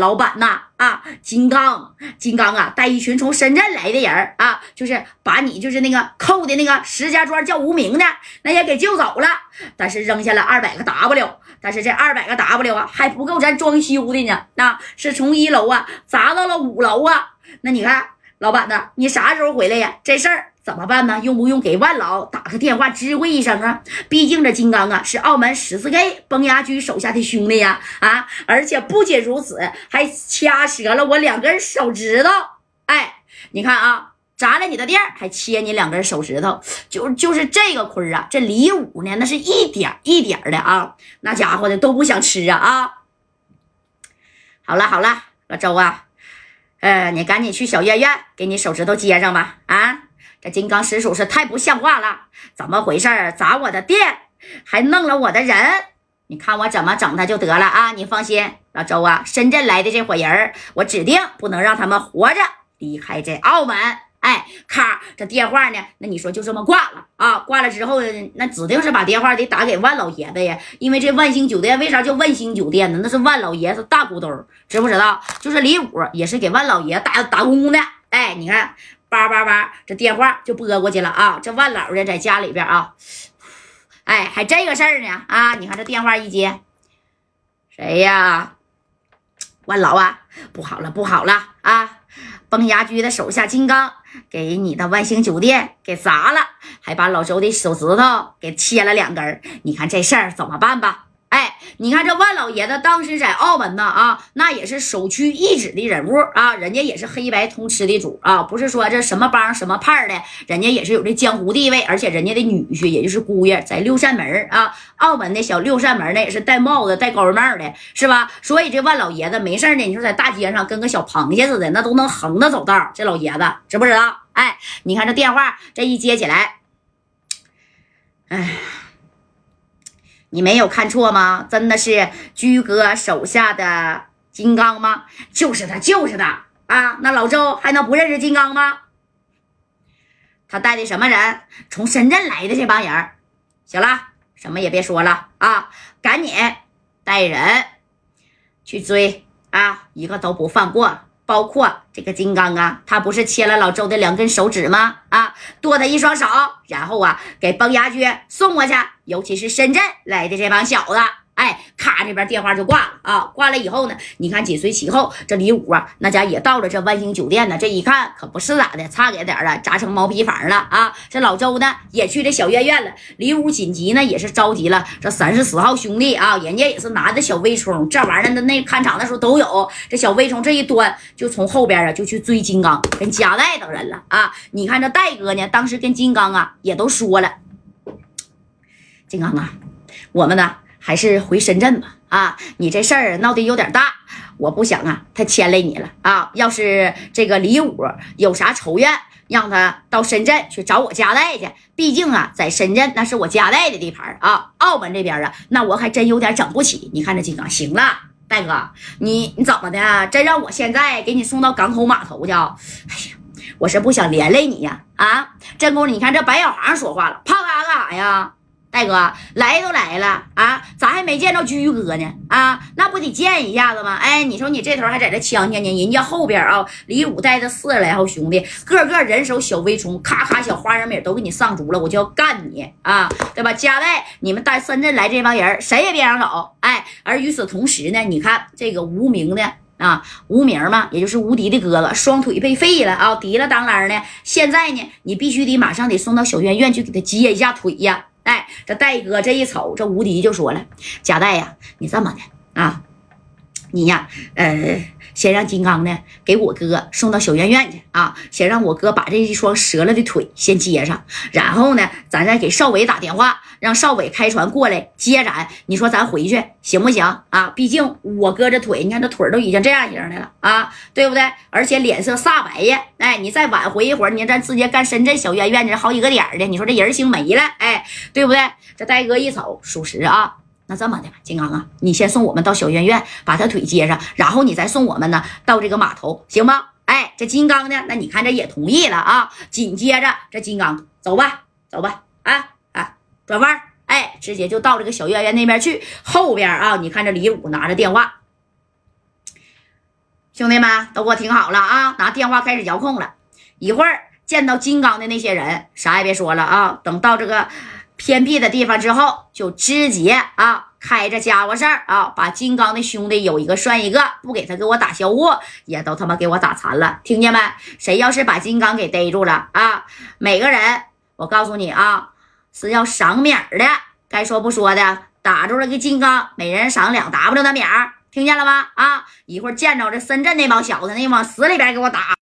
老板呐啊，金刚，金刚啊，带一群从深圳来的人啊，就是把你就是那个扣的那个石家庄叫无名的那也给救走了，但是扔下了二百个 W，但是这二百个 W 啊还不够咱装修的呢，那是从一楼啊砸到了五楼啊，那你看老板呢，你啥时候回来呀？这事儿。怎么办呢？用不用给万老打个电话知会一声啊？毕竟这金刚啊是澳门十四 K 崩牙驹手下的兄弟呀！啊，而且不仅如此，还掐折了我两根手指头。哎，你看啊，砸了你的店，还切你两根手指头，就就是这个亏啊！这李武呢，那是一点一点的啊，那家伙的都不想吃啊啊！好了好了，老周啊，呃，你赶紧去小院院给你手指头接上吧啊！这金刚实属是太不像话了，怎么回事砸我的店，还弄了我的人，你看我怎么整他就得了啊！你放心，老周啊，深圳来的这伙人，我指定不能让他们活着离开这澳门。哎，咔，这电话呢？那你说就这么挂了啊？挂了之后，那指定是把电话得打给万老爷子呀，因为这万兴酒店为啥叫万兴酒店呢？那是万老爷子大股东，知不知道？就是李武也是给万老爷打打工的。哎，你看。叭叭叭，这电话就拨过去了啊！这万老的，在家里边啊，哎，还这个事儿呢啊！你看这电话一接，谁呀？万老啊，不好了，不好了啊！崩牙驹的手下金刚给你的万兴酒店给砸了，还把老周的手指头给切了两根你看这事儿怎么办吧？哎，你看这万老爷子当时在澳门呢啊，那也是首屈一指的人物啊，人家也是黑白通吃的主啊，不是说这什么帮什么派的，人家也是有这江湖地位，而且人家的女婿也就是姑爷在六扇门啊，澳门的小六扇门呢也是戴帽子戴高帽的，是吧？所以这万老爷子没事呢，你说在大街上跟个小螃蟹似的，那都能横着走道，这老爷子知不知道？哎，你看这电话这一接起来，哎。你没有看错吗？真的是居哥手下的金刚吗？就是他，就是他啊！那老周还能不认识金刚吗？他带的什么人？从深圳来的这帮人。行了，什么也别说了啊！赶紧带人去追啊！一个都不放过。包括这个金刚啊，他不是切了老周的两根手指吗？啊，剁他一双手，然后啊，给崩牙驹送过去。尤其是深圳来的这帮小子。哎，咔，这边电话就挂了啊！挂了以后呢，你看紧随其后，这李武啊，那家也到了这万兴酒店呢。这一看可不是咋的，差给点了，砸成毛坯房了啊！这老周呢也去这小院院了。李武紧急呢也是召集了这三十四号兄弟啊，人家也是拿着小微冲，这玩意儿的那看场的时候都有。这小微冲这一端，就从后边啊就去追金刚跟加代等人了啊！你看这戴哥呢，当时跟金刚啊也都说了，金刚啊，我们呢。还是回深圳吧，啊，你这事儿闹得有点大，我不想啊，他牵累你了啊。要是这个李武有啥仇怨，让他到深圳去找我家代去。毕竟啊，在深圳那是我家代的地盘啊。澳门这边啊，那我还真有点整不起。你看这金刚，行了，大哥，你你怎么的？真让我现在给你送到港口码头去？哎呀，我是不想连累你呀，啊，真公，你看这白小航说话了，怕他干啥呀？大哥来都来了啊，咋还没见着居哥呢？啊，那不得见一下子吗？哎，你说你这头还在这呛呛呢，人家后边啊，李武带着四十来号兄弟，个个人手小微冲，咔咔小花生米都给你上足了，我就要干你啊，对吧？加代，你们带深圳来这帮人，谁也别想走。哎，而与此同时呢，你看这个无名的啊，无名嘛，也就是无敌的哥哥，双腿被废了啊，提了当啷的。现在呢，你必须得马上得送到小院院去给他接一下腿呀。哎，这戴哥这一瞅，这无敌就说了：“贾代呀，你这么的啊，你呀，呃，先让金刚呢给我哥送到小院院去啊，先让我哥把这一双折了的腿先接上，然后呢，咱再给少伟打电话，让少伟开船过来接咱。你说咱回去行不行啊？毕竟我哥这腿，你看这腿都已经这样型的了啊，对不对？而且脸色煞白呀。哎，你再晚回一会儿，你咱直接干深圳小院院这好几个点的，你说这人星没了，哎，对不对？这戴哥一瞅，属实啊。那这么的，金刚啊，你先送我们到小院院，把他腿接上，然后你再送我们呢到这个码头，行吗？哎，这金刚呢，那你看这也同意了啊。紧接着这金刚走吧，走吧，啊啊，转弯，哎，直接就到这个小院院那边去。后边啊，你看这李武拿着电话，兄弟们都给我听好了啊！拿电话开始遥控了。一会儿见到金刚的那些人，啥也别说了啊！等到这个偏僻的地方之后，就直接啊，开着家伙事儿啊，把金刚的兄弟有一个算一个，不给他给我打销户，也都他妈给我打残了。听见没？谁要是把金刚给逮住了啊，每个人，我告诉你啊，是要赏米的。该说不说的，打住了个金刚，每人赏两 W 的米儿。听见了吗？啊！一会儿见着这深圳那帮小子，那往死里边给我打。